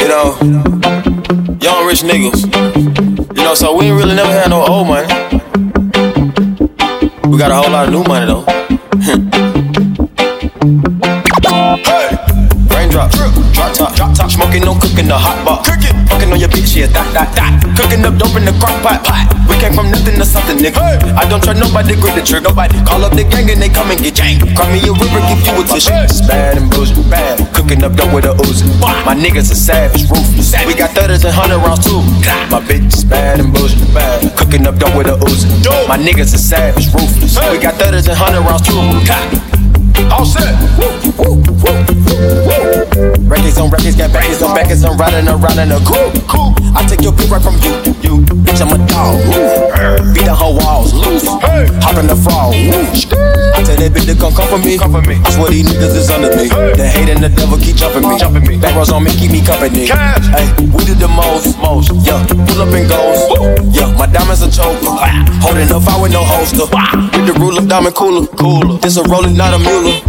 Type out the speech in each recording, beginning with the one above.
You know, young rich niggas. You know, so we ain't really never had no old money. We got a whole lot of new money though. hey! Raindrop, drop top, drop top, smoking, no cooking, the hot pot. Cooking, fucking on your bitch, yeah, that, that, that. Cooking up dope in the crock pot, pot. We came from nothing to something, nigga. Hey. I don't trust nobody, grip the trigger. Nobody call up the gang and they come and get gang. Cry me a river, give you a tissue. It's bad and bullshit, bad. Cooking up dope with a Uzi. My niggas are savage, ruthless. We got thudders and hundred rounds too. My bitch is bad and bullshit, bad. Cooking up dope with a Uzi. My niggas are savage, ruthless. We got thudders and hundred rounds too. All set. Records on records, got backers on backers. I'm riding around in a coupe. Cool. I take your bitch right from you. You, bitch, I'm a dog. Beat the whole walls loose. Hey. Hop in the fall. I tell that bitch to come come for me. Come for me. I swear these niggas is under me. The hate and the devil keep jumping me. Jumping me. Back on me, keep me company. Hey, we do the most, most. Yeah, pull up and goes. Yeah, my diamonds are choker. Holding up, I with no holster. With the ruler, diamond cooler. Cooler. This a rolling, not a mule.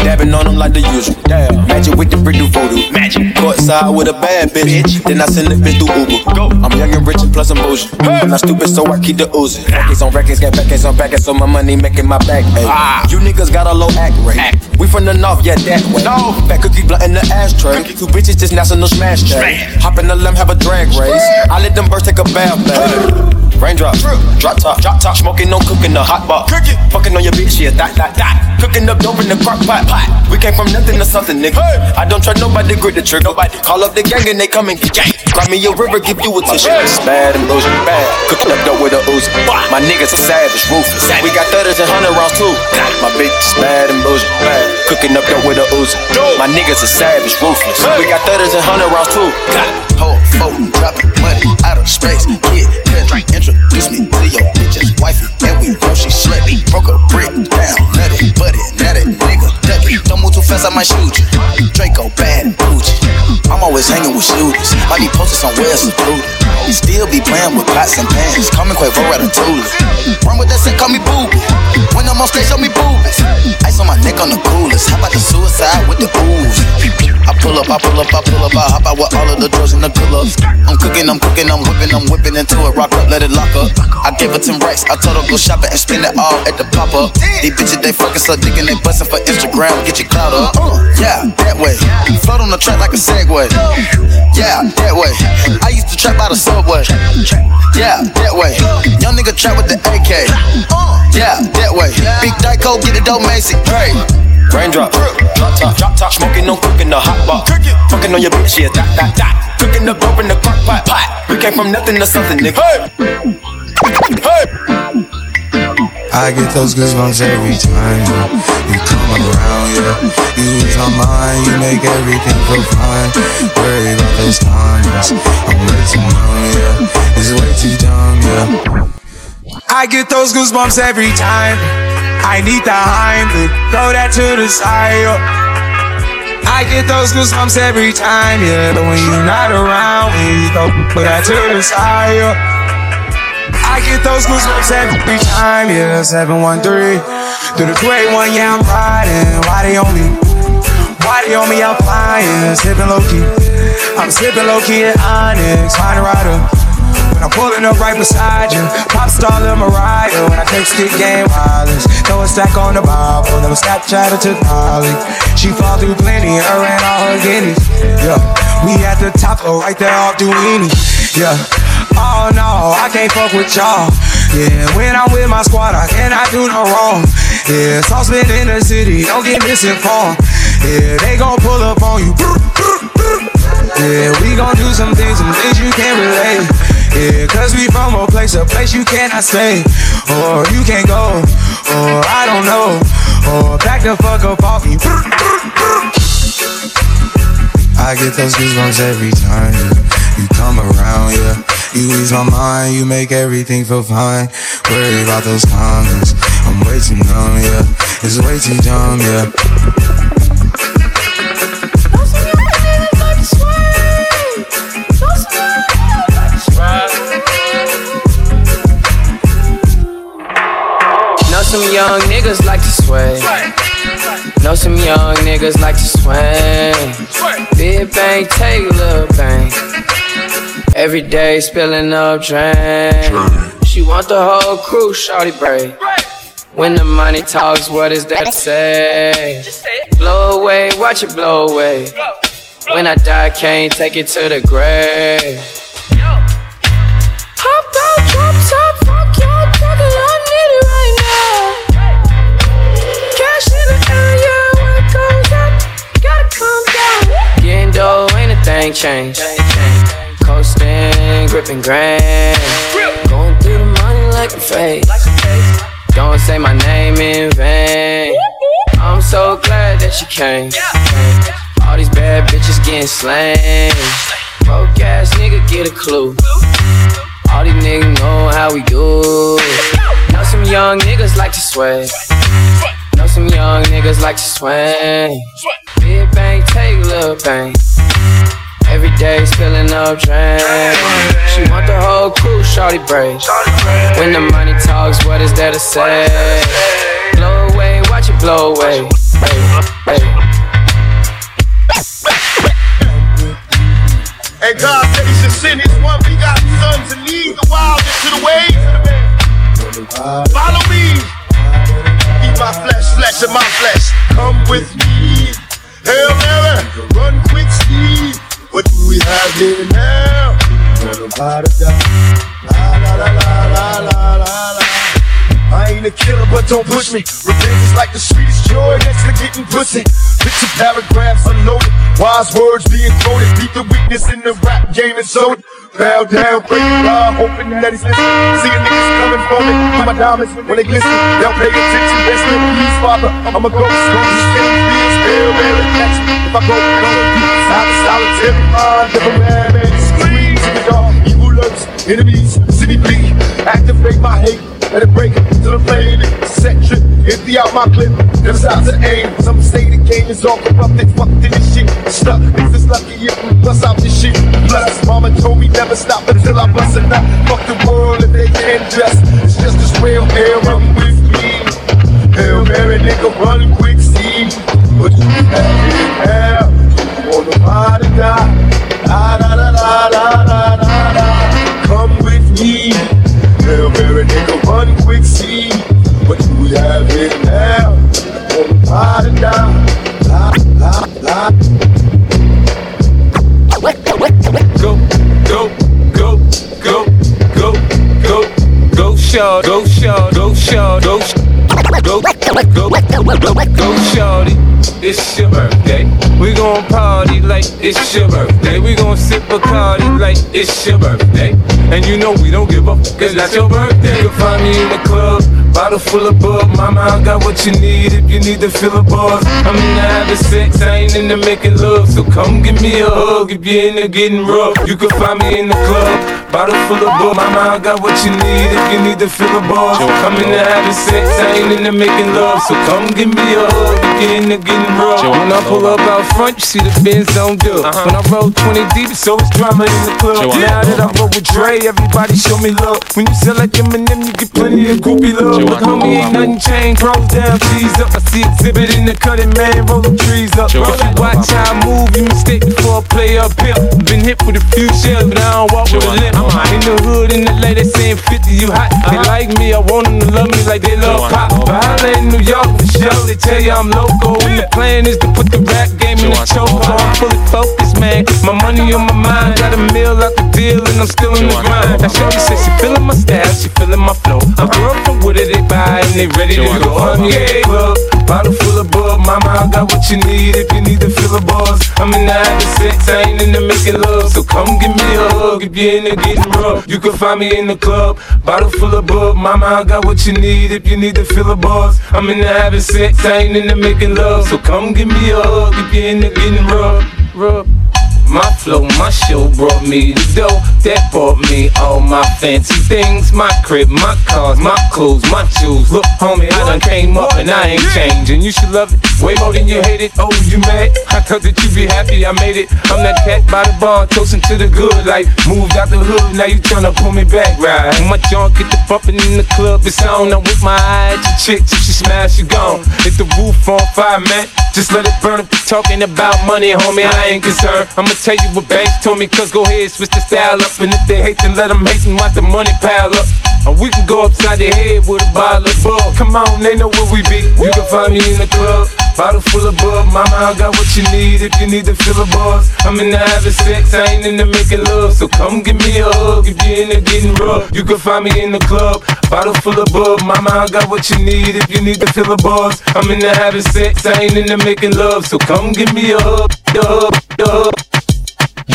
Dabbing on them like the usual. Damn. Magic with the brick do voodoo. Magic. Courtside with a bad bitch. bitch. Then I send the bitch through Uber. Go. I'm young and rich and plus I'm bougie. Hey. Not stupid, so I keep the oozing. Records on records, got backers on backers, so my money making my back. Ay. Ah. You niggas got a low act rate. Act. We from the north, yeah, that way. No. Fat cookie blunt in the ashtray. Cookie. Two bitches just national smash day. Hop in the limb, have a drag race. I let them birds take a bath, baby. Raindrop, drop drop top, drop top, smoking, no cooking, the hot pot. Cooking, fucking on your bitch, yeah, that, that, that. Cooking up dope in the crock pot, pot. We came from nothing to something, nigga. Hey. I don't trust nobody, grip the trigger. Nobody call up the gang and they come and get gang. Grab me a river, give you a tissue. It's bad and bullshit, bad. Cooking up dope with a Uzi. My niggas are savage, ruthless. We got thudders and hundred rounds too. My bitch is bad and bullshit, bad. Cooking up dope with a Uzi. My niggas are savage, ruthless. We got thudders and hundred rounds too. Whole phone, dropping money out of space. Kid, Don't move too fast, I might shoot you. Draco, bad always hanging with shooters. Might be posted somewhere secluded. Still be playing with pots and pans. Coming me Quavo Ratatouille. Run with that shit, call me booby. When I'm on stage, show me boobies. Ice on my neck on the coolest. How about the suicide with the booze? I pull up, I pull up, I pull up, I hop out with all of the drugs and the ups. I'm cooking, I'm cooking, I'm whipping, I'm whipping into it. Rock up, let it lock up. I gave her 10 racks, I told her go shopping and spend it all at the pop up. These bitches, they fucking so digging, they bustin' for Instagram, get your clout up. Yeah, that way. Float on the track like a Segway. Yeah, that way. I used to trap by the subway. Yeah, that way. Young nigga trap with the AK. Yeah, that way. Big Dyco, get it dope, Macy. Hey. Raindrop, drop top, drop top, smoking, no cooking, the hot pot. Fucking on your bitch, yeah, that, that, that. Cooking the dope in the crock pot, pot. We came from nothing to something, nigga. Hey, hey. I get those goosebumps every time you come around, yeah. You lose my mind, you make everything feel fine. Worry about those times, I'm way too numb, yeah. It's way too dumb, yeah. I get those goosebumps every time. I need the Heimlich, throw that to the side. Yo. I get those goosebumps every time, yeah. But when you're not around, you go put that to the side. Yo. I get those goosebumps every time, yeah. 713 through the 281, yeah, I'm riding. Why they on me? Why they on me? I'm flying, sipping low key. I'm sipping low key at Onyx, find a rider. When I'm pulling up right beside you, pop star Lil Mariah. When I take stick game wireless, throw a stack on the Bible, never Snapchat or took Molly. She fall through plenty, her and all her guineas. Yeah, we at the top, oh, right there off Duini. Yeah, oh no, I can't fuck with y'all. Yeah, when I'm with my squad, I cannot do no wrong. Yeah, saucepan in the city, don't get misinformed. Yeah, they gon' pull up on you. Yeah, we gon' do some things, some things you can't relate. Yeah, cause we from a place, a place you cannot stay. Or you can't go, or I don't know. Or back the fuck up off me. I get those goosebumps every time you come around, yeah. You ease my mind, you make everything feel fine. Worry about those comments, I'm way too numb, yeah. It's way too dumb, yeah. Know some young niggas like to sway. Know some young niggas like to swing. Big bang, take a little bang. Every day spilling up drain. She want the whole crew, shawty braid. When the money talks, what is that to say? Blow away, watch it blow away. When I die, can't take it to the grave. Hop out, drop top, fuck y'all, talking, I need it right now. Cash in the area, where it goes up, gotta come down. Getting dough, ain't a thing changed. Grand. Going through the money like a fade. Don't say my name in vain. I'm so glad that you came. All these bad bitches getting slain. Broke ass nigga get a clue. All these niggas know how we do. Know some young niggas like to sway. Know some young niggas like to swing. Big bang, take little bang. Every day spilling up drain. She want the whole crew, shawty braid. When the money talks, what is there to say? Blow away, watch it blow away. Hey, hey. And God said he should send his one begotten son to lead the wild into the ways of the man. Follow me. Eat my flesh, flesh of my flesh. Come with me. Hail Mary, run quick speed. What do we have here now? La la la la la la la. I ain't a killer, but don't push me. Revenge is like the sweetest joy next to getting pussy. Picture paragraphs unloaded, wise words being quoted. Beat the weakness in the rap game and so Bow down, break God, hoping that he's listening. Seeing niggas coming for me, with my diamonds when they glisten. They'll pay attention, best in peace, father. I'm a ghost, ghost, skin, feels, very catch me. If I go, go, to solitary mind, never man, Enemies, city bleed. Activate my hate. Let it break to the flame, set trip, empty out my clip. Never stop to aim. Some say the game is all corrupted, fucked in this shit. Stuck, niggas lucky if we bust out this shit. Plus, mama told me never stop until I bust nut. Fuck the world if they can't dress. It's just as real air, like it's your birthday. We gon' sip a party like it's your birthday. And you know we don't give up, cause that's your birthday. You'll find me in the club, bottle full of bug. Mama, I got what you need if you need to fill a buzz. I'm in the having sex, I ain't into making love. So come give me a hug if you're into getting rough. You can find me in the club, bottle full of bug. Mama, I got what you need if you need to fill a buzz. I'm in the having sex, I ain't into making love. So come give me a hug if you're into getting rough. When I pull up out front, you see the Benz on dub. Uh-huh. When I roll 20 deep, so it's drama in the club. Now that I roll with Dre, everybody show me love. When you sell like Eminem, you get plenty of groupie love. But homie, ain't nothing changed. Rolls down, cheese up. I see exhibit in the cutting, man, rolling trees up. If you watch how I move, you mistake before I play up here. Been hit with a few shells, but I don't walk with a limp. In the hood, in the lady saying 50, you hot. They like me, I want them to love me like they love pop. But holla in New York for show, they tell you I'm loco. And the plan is to put the rap game in the choke. I'm fully focused, man. My money on my mind, got a meal out the deal, and I'm still in the grind. Now Shorty says she feeling my style, she feeling my flow. A girl from Wooded, they buy and they ready to go. I'm club, bottle full of bug. Mama, I got what you need if you need to fill a buzz. I'm in the having sex, I ain't into making love. So come give me a hug if you're into getting rough. You can find me in the club, bottle full of bug. Mama, I got what you need if you need to fill a buzz. I'm in the having sex, I ain't into making love. So come give me a hug if you're into getting rough. rough. My flow, my show brought me the dough that bought me all my fancy things. My crib, my cars, my clothes, my shoes. Look, homie, I done came up and I ain't changing. You should love it way more than you hate it. Oh, you mad? I thought that you'd be happy I made it. I'm that cat by the bar, toasting to the good life. Moved out the hood, now you tryna pull me back, right? My junk get the bumping in the club, it's on. I'm with my eye at your chick till she smash, you gone. Hit the roof on fire, man. Just let it burn. Talking about money, homie, I ain't concerned. I'ma tell you what banks told me, cause go ahead, switch the style up. And if they hate, then let them hate and watch the money pile up. Or we can go upside the head with a bottle of bug. Come on, they know where we be. You can find me in the club. Bottle full of bug, mama, I got what you need if you need to fill a buzz. I'm in the having sex, I ain't in the making love. So come give me a hug if you're in the getting rough. You can find me in the club, bottle full of bug, mama, I got what you need if you need to fill a buzz. I'm in the having sex, I ain't in the making love. So come give me a hug, a hug, a hug.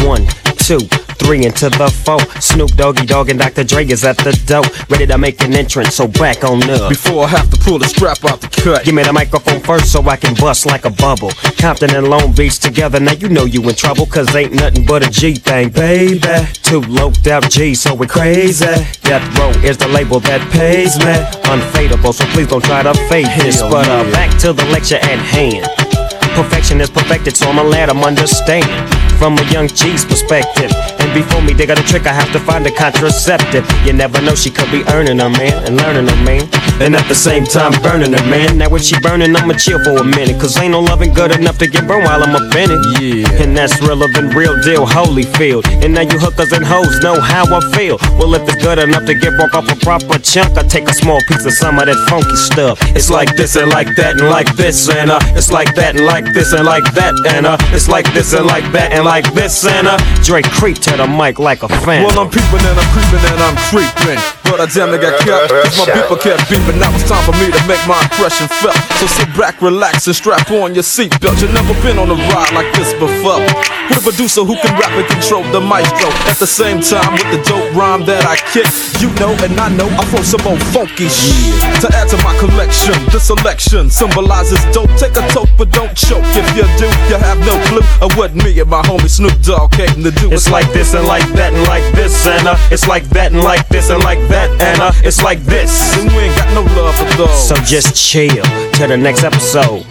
One, two, three into the four. Snoop Doggy Dogg and Dr. Dre is at the door, ready to make an entrance. So back on up. Before I have to pull the strap out the cut. Give me the microphone first so I can bust like a bubble. Compton and Long Beach together, now you know you in trouble, cause ain't nothing but a G thing, baby. Two loped out G, so we crazy. Death Row is the label that pays me. Unfadable, so please don't try to fade this. But uh, back to the lecture at hand. Perfection is perfected, so I'ma let 'em understand from a young G's perspective. And before me, they got a trick, I have to find a contraceptive. You never know, she could be earning her man and learning her man. And at the same time, burning her man. Now, when she burning, I'ma chill for a minute. Cause ain't no loving good enough to get burned while I'm up in it. Yeah. And that's realer than real deal, Holyfield. And now you hookers and hoes know how I feel. Well, if it's good enough to get broke off a proper chunk, I take a small piece of some of that funky stuff. It's like this and like that and like this and uh, it's like that and like this and like that and uh, it's like this and like that and like this and uh, Dre creep to the mic like a fan. Well, I'm peeping and I'm creeping and I'm creeping. But I damn near got cut. Cause my people kept beeping. Now it's time for me to make my impression felt. So sit back, relax, and strap on your seatbelt. You've never been on a ride like this before. With a producer who can rap and control the maestro. At the same time, with the dope rhyme that I kick. You know, and I know I throw some old funky shit. To add to my collection, the selection symbolizes dope. Take a toke, but don't choke. If you do, you have no clue of what me and my homie Snoop Dogg came to do. It's like this and like that and like this and uh, it's like that and like this and like that and uh, it's like this. And we ain't got no love for those. So just chill till the next episode.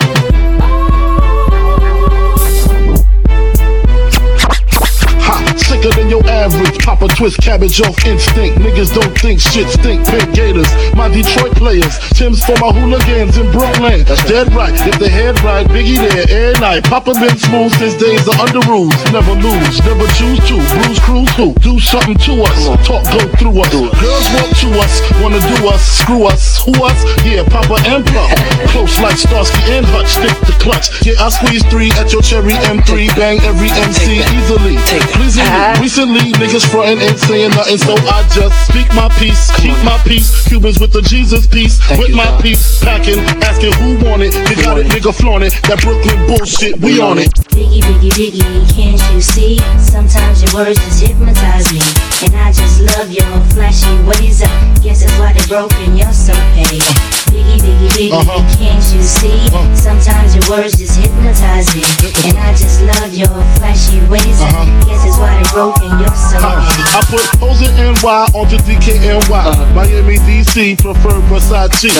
Than your average. Pop a twist cabbage off instinct. Niggas don't think shit stink. Big Gators, my Detroit players. Tim's for my hooligans in Brooklyn. That's Dead right, if the head right, Biggie there every night. Papa been smooth since days of under rules. Never lose, never choose to. Bruise, cruise who? Do something to us. Talk go through us. Girls want to us, wanna do us, screw us, who us? Yeah, Papa and Plum. Close like Starsky and Hutch, stick the clutch. Yeah, I squeeze three at your cherry M3. Bang every MC easily. Pleasing me. Recently, niggas frontin' ain't saying nothing, so I just speak my peace, keep my peace. Cubans with the Jesus piece, with my peace, packing, asking who want it. You got it, nigga, flaunt it. That Brooklyn bullshit, we on it. Biggie, biggie, biggie, can't you see? Sometimes your words just hypnotize me. And I just love your flashy ways. I guess that's why they broke and you're so paid. Biggie, biggie, biggie, Uh-huh. can't you see? Uh-huh. Sometimes your words just hypnotize me. And I just love your flashy ways. Uh-huh. I guess it's why they broke and you're so paid. Uh-huh. I put hoes in NY onto DKNY. Miami, DC, prefer Versace.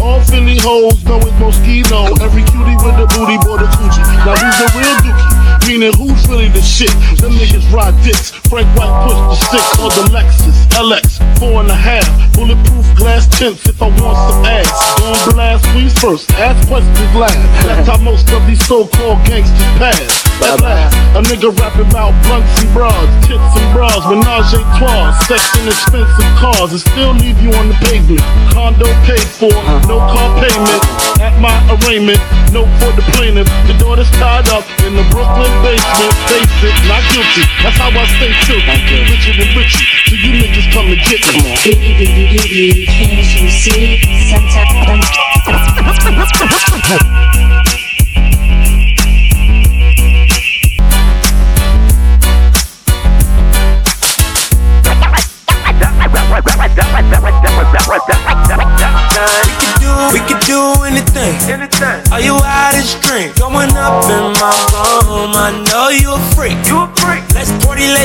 All Philly hoes know it's Moschino. Every cutie with the booty, boy, the coochie. Now who's the real dookie? Meaning who's really the shit? Them niggas ride dicks. Frank White pushed the stick called the Lexus LX. Four and a half. Bulletproof glass tints if I want some ass. Gon' blast squeeze first. Ask questions last. That's how most of these so-called gangsters pass. At last, a nigga rapping about blunts and bras, tits and bras, menage a trois, sex and expensive cars, and still leave you on the pavement. Condo paid for, no car payment. At my arraignment, no for the plaintiff. The daughter's tied up in the Brooklyn basement. Face it, not guilty. That's how I stay true. Richer than Richie, so you niggas come and get me. Can't you see? Sometimes.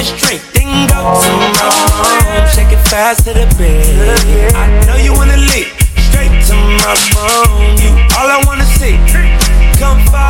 Let's drink. Then go to my room. Shake it fast to the bed. I know you wanna leave. Straight to my room. You all I wanna see. Come follow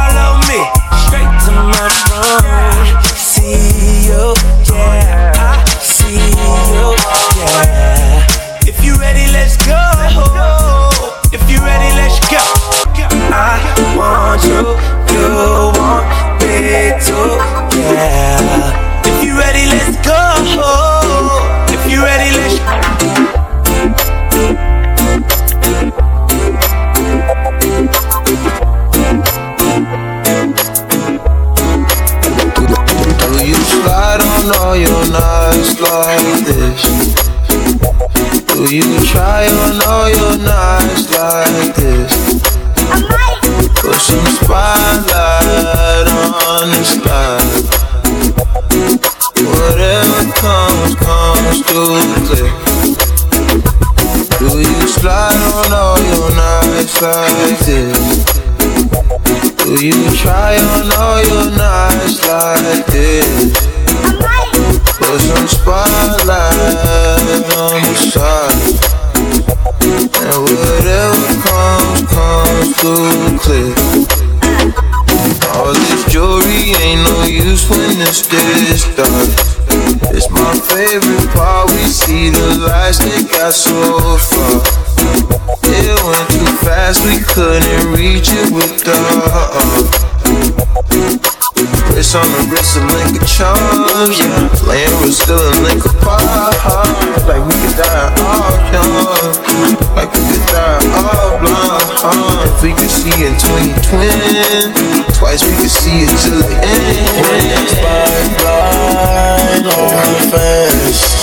see the lights that got so far. It went too fast, we couldn't reach it with the Wrist on the wrist, of charms, yeah. Playing with still a link apart. Like we could die all young. Like we could die all blind. If we could see in 2020, twice we could see it till the end. Spotlight on my face.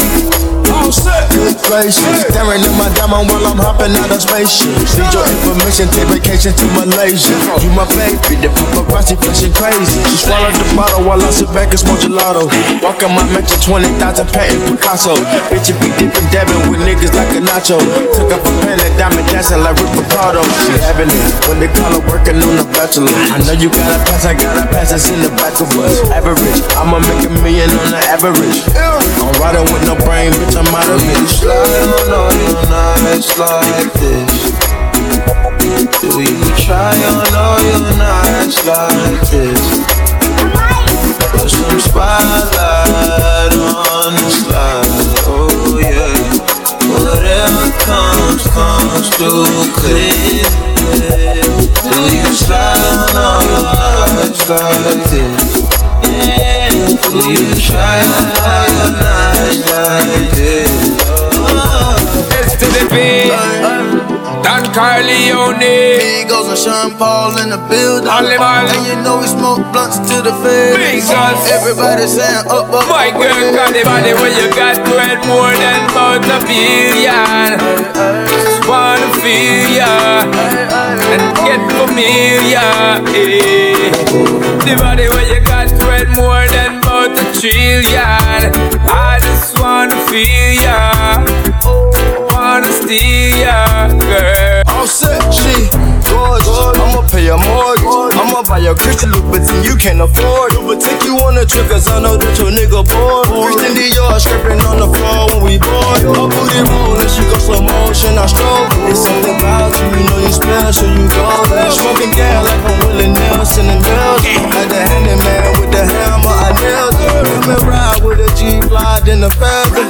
Good. Gracious, staring at my diamond while I'm hopping out of spaceship. Need your information, take vacation to Malaysia. You my baby, the paparazzi flashing crazy. She swallowed the bottle while I sit back and smoke gelato. Walking my mansion, 20,000 patent Picasso. Bitch, you be dipping, dabbing with niggas like a nacho. Took up a pen and diamond dancing like Rick Ricardo. She having it when they call her working on the bachelor. I know you got a pass, I got a pass, it's in the back of us. Average, I'ma make a million on the average. I'm riding with no brain, bitch, I'm of it. Slide on your nights like this. Do you try on all your nights like this? Put some spotlight on the slide. Oh yeah. Whatever comes, comes clear. Do you slide on all your nights like this? Do you try all nights like this? S to the B. Don Corleone. Migos and Sean Paul in the building. And you know we smoke blunts to the face. Everybody saying up, up. My girl got the body when you got worth more than about a billion. Wanna feel ya and get familiar. eh. The body when you got worth more than about a trillion. I just wanna feel ya. Wanna steal ya, girl. All set, she gorgeous. I'ma pay a mortgage. A Christian Louboutin you can't afford. But take you on a trip, cause I know that your nigga bored. Christian Dior scraping on the floor when we bored. Her booty rollin', she go slow motion, I stroke. It's something about you, you know you special, you golden. Smoking gas like I'm Willie Nelson and Belgium. Like the handyman with the hammer, I nailed it. Come and ride with a G-Fly, then the feather.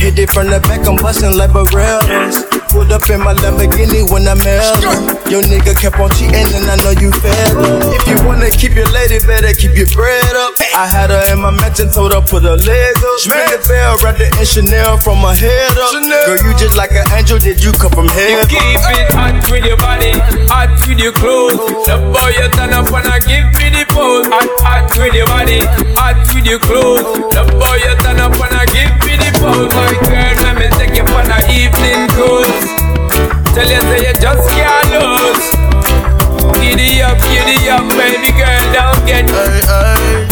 Hit it from the back, I'm bustin' like Berettas. Pulled up in my Lamborghini when I met her. Your nigga kept on cheating and I know you fed up. If you wanna keep your lady, better keep your bread up. I had her in my mansion, told her put her leg up. The bell, wrapped it in Chanel from her head up. Girl, you just like an angel, did you come from You heaven? keep it hot with your body, hot with your clothes. The boy you turn up and I give me the pose. Hot, hot with your body, hot with your clothes. The boy you turn up and I give me the pose. My girl, let me take you on a evening cruise. Tell you say you just can't lose. Giddy up, giddy up, baby girl, don't get Hey, hey.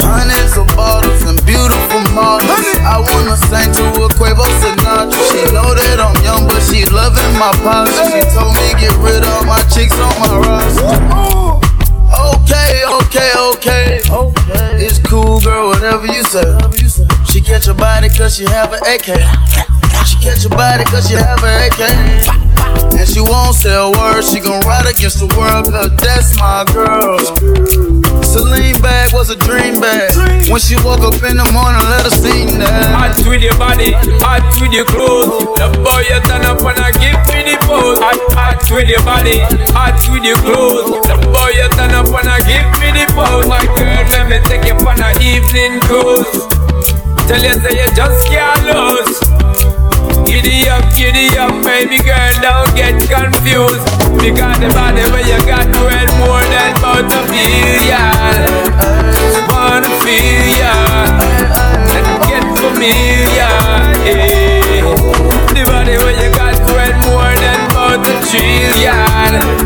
Hundreds of bottles and beautiful models. I wanna sing to a Quavo Sinatra. She know that I'm young, but she loving my posture. She told me get rid of my chicks on my roster. Okay, okay, okay. It's cool, girl, whatever you say. She catch your body cause she have an AK. She catch your body cause you have a AK. And she won't say a word, she gon' ride against the world, cause that's my girl. Celine bag was a dream bag. When she woke up in the morning, let her see that. Hot with your body, hot with your clothes. The boy you turn up and I give me the pose. Hot, hot with your body, hot with your clothes. The boy you turn up and I give me the pose. My girl, let me take you on an evening cruise. Tell you say you just can't lose. Giddy up, giddy up, baby girl, don't get confused. Because the body where you got well more than about to feel ya. Wanna feel ya and get familiar. Yeah. The body where you got well more than about to chill ya.